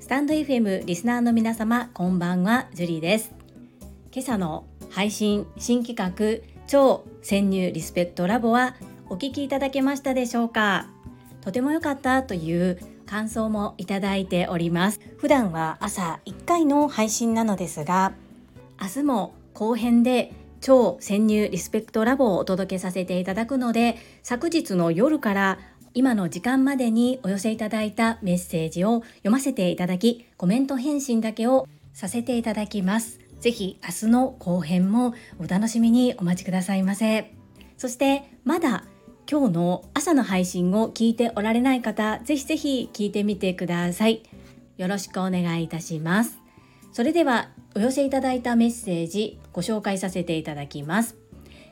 スタンド FM リスナーの皆様こんばんはジュリーです。今朝の配信新企画超潜入リスペクトラボはお聞きいただけましたでしょうか？とても良かったという感想もいただいております。普段は朝1回の配信なのですが明日も後編で超潜入リスペクトラボをお届けさせていただくので昨日の夜から今の時間までにお寄せいただいたメッセージを読ませていただきコメント返信だけをさせていただきます。ぜひ明日の後編もお楽しみにお待ちくださいませ。そしてまだ今日の朝の配信を聞いておられない方ぜひぜひ聞いてみてください。よろしくお願いいたします。それではお寄せいただいたメッセージご紹介させていただきます。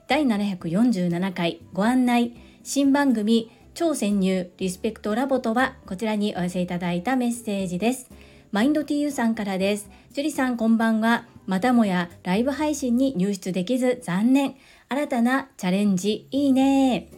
第747回ご案内。新番組超潜入リスペクトラボとはこちらにお寄せいただいたメッセージです。マインド TU さんからです。ジュリさんこんばんは。またもやライブ配信に入室できず残念。新たなチャレンジいいね。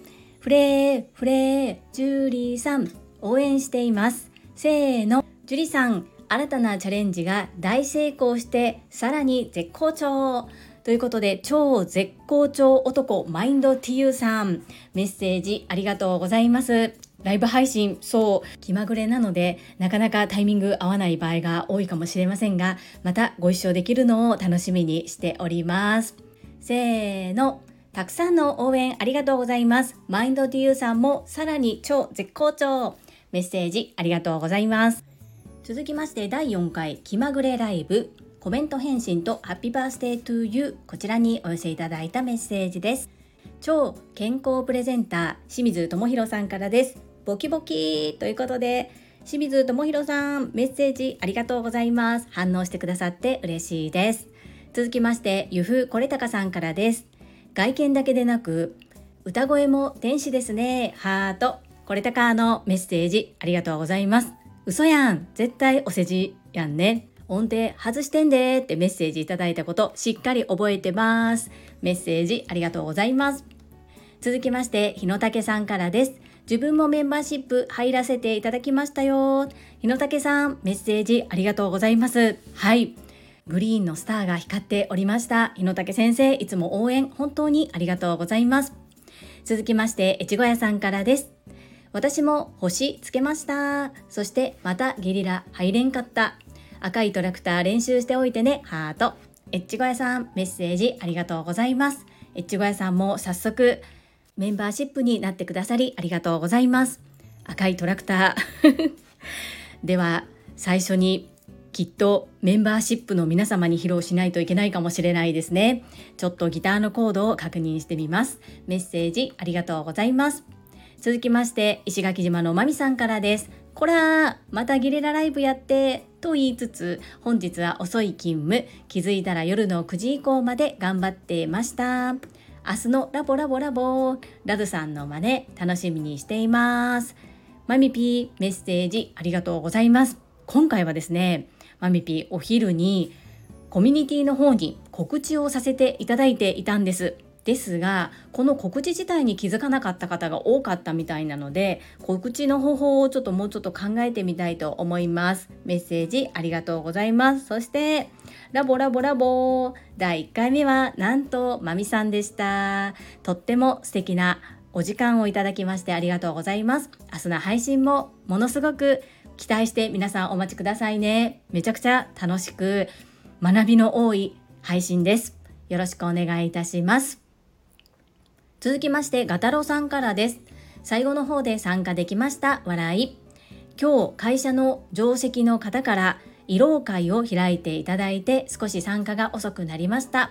フレーフレー。ジュリーさん応援しています。せーの。ジュリさん新たなチャレンジが大成功してさらに絶好調。ということで超絶好調男マインド TU さん。メッセージありがとうございます。ライブ配信そう。気まぐれなのでなかなかタイミング合わない場合が多いかもしれませんがまたご一緒できるのを楽しみにしております。せーの。たくさんの応援ありがとうございます。マインド TU さんもさらに超絶好調。メッセージありがとうございます。続きまして第4回気まぐれライブコメント返信とハッピーバースデートゥーユーこちらにお寄せいただいたメッセージです。超健康プレゼンター清水智博さんからです。ボキボキということで清水智博さんメッセージありがとうございます。反応してくださって嬉しいです。続きましてゆふこれたかさんからです。外見だけでなく歌声も天使ですね。ハート。これたかのメッセージありがとうございます。嘘やん。絶対お世辞やんね。音程外してんでってメッセージいただいたことしっかり覚えてます。メッセージありがとうございます。続きまして日野武さんからです。自分もメンバーシップ入らせていただきましたよ。日野武さんメッセージありがとうございます。はい。グリーンのスターが光っておりました。日野武先生いつも応援本当にありがとうございます。続きまして越後屋さんからです。私も星つけました。そしてまたゲリラ入れんかった。赤いトラクター練習しておいてね。ハート。エッチゴヤさんメッセージありがとうございます。エッチゴヤさんも早速メンバーシップになってくださりありがとうございます。赤いトラクター。では最初にきっとメンバーシップの皆様に披露しないといけないかもしれないですね。ちょっとギターのコードを確認してみます。メッセージありがとうございます。続きまして石垣島のまみさんからです。こらまたゲリラライブやってと言いつつ本日は遅い勤務。気づいたら夜の9時以降まで頑張ってました。明日のラボラボラボ。ラドさんの真似楽しみにしています。マミピーメッセージありがとうございます。今回はですねマミピーお昼にコミュニティの方に告知をさせていただいていたんです。ですがこの告知自体に気づかなかった方が多かったみたいなので告知の方法をちょっともうちょっと考えてみたいと思います。メッセージありがとうございます。そしてラボラボラボ。第1回目はなんとまみさんでした。とっても素敵なお時間をいただきましてありがとうございます。明日の配信もものすごく期待して皆さんお待ちくださいね。めちゃくちゃ楽しく学びの多い配信です。よろしくお願いいたします。続きましてガタロさんからです。最後の方で参加できました。笑い。今日会社の上席の方から慰労会を開いていただいて少し参加が遅くなりました。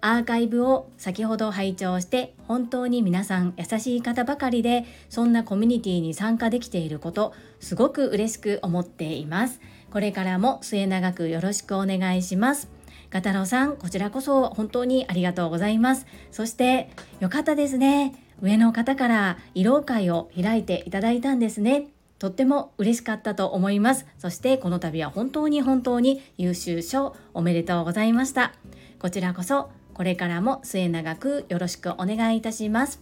アーカイブを先ほど拝聴して本当に皆さん優しい方ばかりでそんなコミュニティに参加できていることすごく嬉しく思っています。これからも末永くよろしくお願いします。ガタロウさんこちらこそ本当にありがとうございます。そしてよかったですね。上の方から慰労会を開いていただいたんですね。とっても嬉しかったと思います。そしてこの度は本当に本当に優秀賞おめでとうございました。こちらこそこれからも末永くよろしくお願いいたします。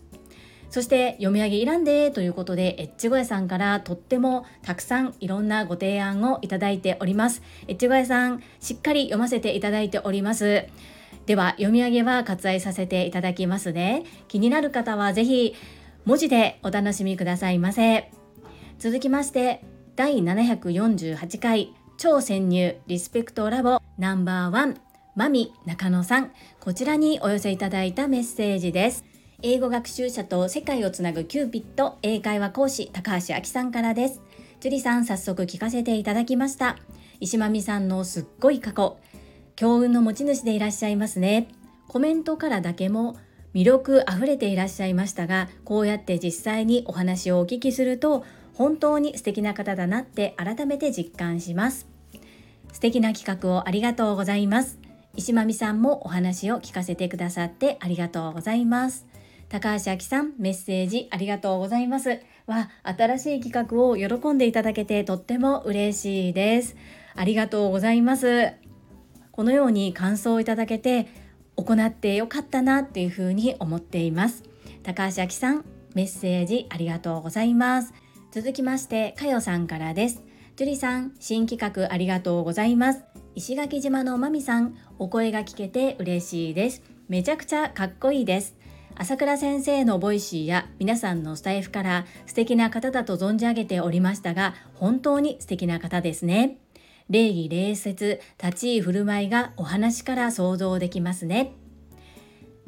そして読み上げいらんでということでエッチゴエさんからとってもたくさんいろんなご提案をいただいております。エッチゴエさんしっかり読ませていただいております。では読み上げは割愛させていただきますね。気になる方はぜひ文字でお楽しみくださいませ。続きまして第748回超潜入リスペクトラボナンバーワンマミ中野さん。こちらにお寄せいただいたメッセージです。英語学習者と世界をつなぐキューピット英会話講師高橋明さんからです。樹里さん早速聞かせていただきました。石間美さんのすっごい過去。強運の持ち主でいらっしゃいますね。コメントからだけも魅力あふれていらっしゃいましたがこうやって実際にお話をお聞きすると本当に素敵な方だなって改めて実感します。素敵な企画をありがとうございます。石間美さんもお話を聞かせてくださってありがとうございます。高橋明さんメッセージありがとうございます。わ新しい企画を喜んでいただけてとっても嬉しいです。ありがとうございます。このように感想をいただけて行ってよかったなっていうふうに思っています。高橋明さんメッセージありがとうございます。続きましてかよさんからです。樹里さん新企画ありがとうございます。石垣島のまみさんお声が聞けて嬉しいです。めちゃくちゃかっこいいです。朝倉先生の Voicy や皆さんのスタエフから素敵な方だと存じ上げておりましたが本当に素敵な方ですね。礼儀礼節立ち居振る舞いがお話から想像できますね。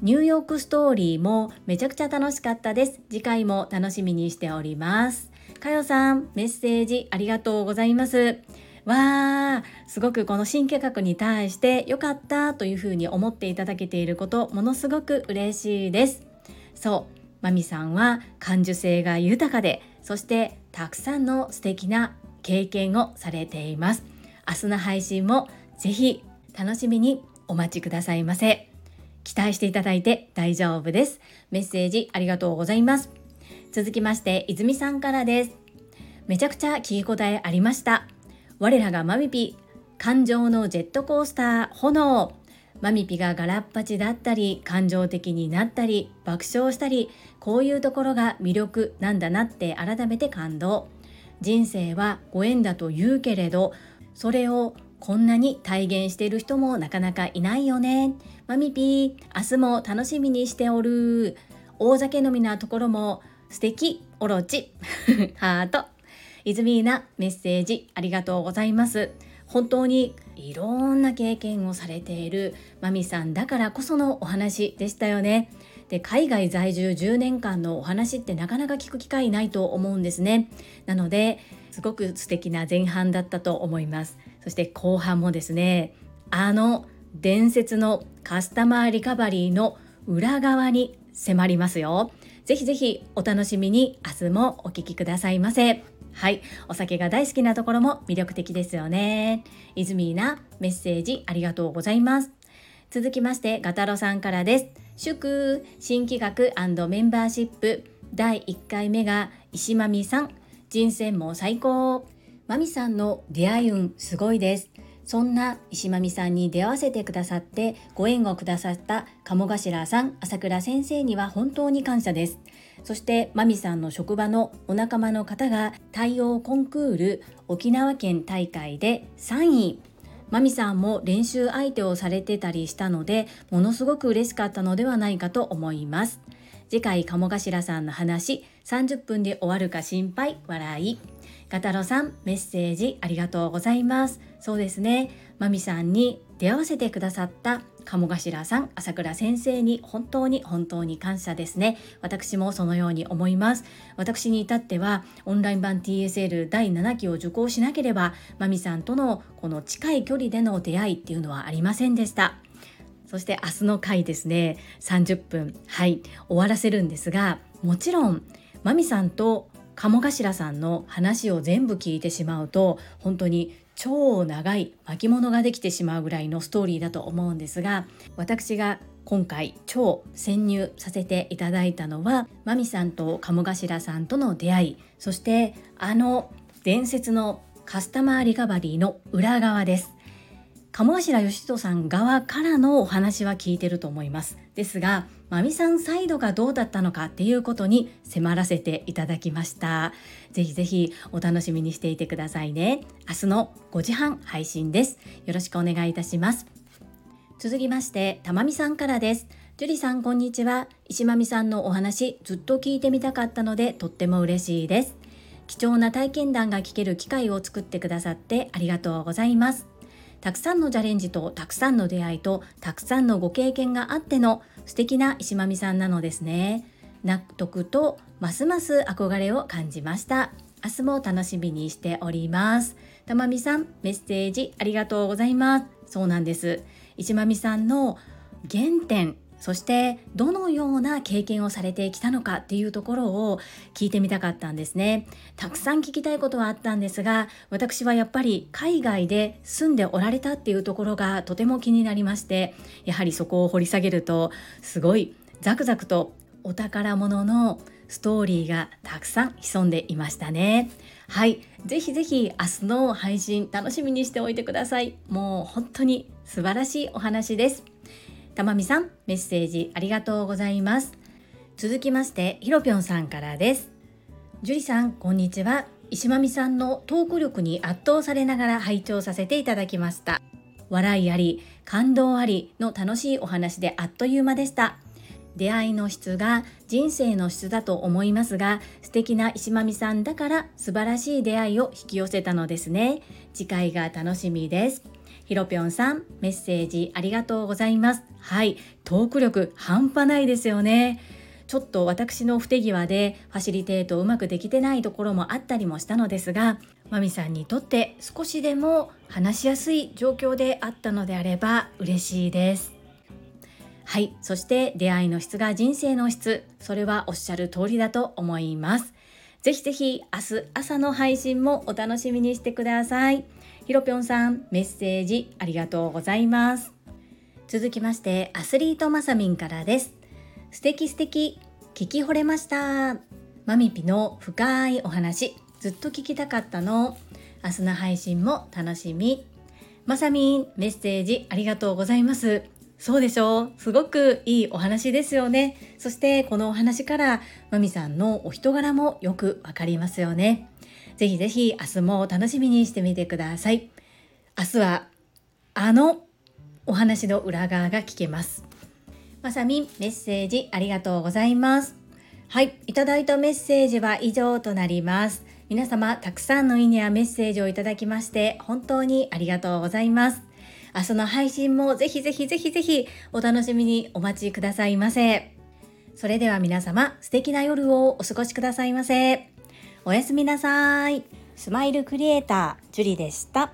ニューヨークストーリーもめちゃくちゃ楽しかったです。次回も楽しみにしております。かよさんメッセージありがとうございます。わーすごくこの新企画に対して良かったというふうに思っていただけていることものすごく嬉しいですそうまみさんは感受性が豊かでそしてたくさんの素敵な経験をされています明日の配信もぜひ楽しみにお待ちくださいませ。期待していただいて大丈夫です。メッセージありがとうございます。続きまして、泉さんからです。めちゃくちゃ聞き応えありました。我らがマミピ、感情のジェットコースター、炎。マミピがガラッパチだったり、感情的になったり、爆笑したり、こういうところが魅力なんだなって改めて感動。人生はご縁だと言うけれど、それをこんなに体現している人もなかなかいないよね。マミピー、明日も楽しみにしておる。大酒飲みなところも素敵、オロチ。ハート。イズミーナ、メッセージありがとうございます。本当にいろんな経験をされているマミさんだからこそのお話でしたよね。で海外在住10年間のお話ってなかなか聞く機会ないと思うんですね。なのですごく素敵な前半だったと思いますそして後半もですねあの伝説のカスタマーリカバリーの裏側に迫りますよぜひぜひお楽しみに明日もお聞きくださいませはい、お酒が大好きなところも魅力的ですよね。イズミーなメッセージありがとうございます。続きまして、ガタロさんからです。祝新企画メンバーシップ第1回目が石まみさん人選も最高まみさんの出会い運すごいですそんな石まみさんに出会わせてくださってご縁をくださった鴨頭さん朝倉先生には本当に感謝です。そしてまみさんの職場のお仲間の方が対応コンクール沖縄県大会で3位まみさんも練習相手をされてたりしたのでものすごく嬉しかったのではないかと思います。次回鴨頭さんの話30分で終わるか心配笑い。ガタロさんメッセージありがとうございます。そうですね。まみさんに出会わせてくださった鴨頭さん朝倉先生に本当に本当に感謝ですね。私もそのように思います。私に至ってはオンライン版 TSL 第7期を受講しなければまみさんとのこの近い距離での出会いっていうのはありませんでした。そして明日の回ですね。30分。はい。終わらせるんですがもちろんまみさんと鴨頭さんの話を全部聞いてしまうと本当に超長い巻物ができてしまうぐらいのストーリーだと思うんですが私が今回超潜入させていただいたのはまみさんと鴨頭さんとの出会いそしてあの伝説のカスタマーリカバリーの裏側です。鴨頭義人さん側からのお話は聞いてると思います。ですがまみさんサイドがどうだったのかっていうことに迫らせていただきました。ぜひぜひお楽しみにしていてくださいね。明日の5時半配信です。よろしくお願いいたします。続きましてたまみさんからです。樹里さんこんにちは。石まみさんのお話ずっと聞いてみたかったのでとっても嬉しいです。貴重な体験談が聞ける機会を作ってくださってありがとうございます。たくさんのチャレンジとたくさんの出会いとたくさんのご経験があっての素敵な石まみさんなのですね。納得とますます憧れを感じました。明日も楽しみにしております。たまみさんメッセージありがとうございます。そうなんです。石まみさんの原点そしてどのような経験をされてきたのかっていうところを聞いてみたかったんですね。たくさん聞きたいことはあったんですが私はやっぱり海外で住んでおられたっていうところがとても気になりましてやはりそこを掘り下げるとすごいザクザクとお宝物のストーリーがたくさん潜んでいましたね。はいぜひぜひ明日の配信楽しみにしておいてください。もう本当に素晴らしいお話です。たまみさん、メッセージありがとうございます。続きまして、ひろぴょんさんからです。樹里さん、こんにちは。石まみさんのトーク力に圧倒されながら拝聴させていただきました。笑いあり、感動ありの楽しいお話であっという間でした。出会いの質が人生の質だと思いますが素敵な石まみさんだから素晴らしい出会いを引き寄せたのですね次回が楽しみですひろぴょんさん、メッセージありがとうございます。はい、トーク力半端ないですよね。ちょっと私の不手際でファシリテートをうまくできてないところもあったりもしたのですが、まみさんにとって少しでも話しやすい状況であったのであれば嬉しいです。はい、そして出会いの質が人生の質、それはおっしゃる通りだと思います。ぜひぜひ明日朝の配信もお楽しみにしてください。ひろぴょんさん、メッセージありがとうございます。続きまして、アスリートまさみんからです。素敵素敵、聞き惚れました。マミピの深いお話、ずっと聞きたかったの。明日の配信も楽しみ。まさみん、メッセージありがとうございます。そうでしょうすごくいいお話ですよね。そしてこのお話からまみさんのお人柄もよくわかりますよね。ぜひぜひ明日も楽しみにしてみてください。明日はあのお話の裏側が聞けます。まさみんメッセージありがとうございます。はい、いただいたメッセージは以上となります。皆様たくさんのいいねやメッセージをいただきまして本当にありがとうございます。明日の配信もぜひぜひぜひぜひお楽しみにお待ちくださいませ。それでは皆様素敵な夜をお過ごしくださいませ。おやすみなさい。スマイルクリエイター、ジュリでした。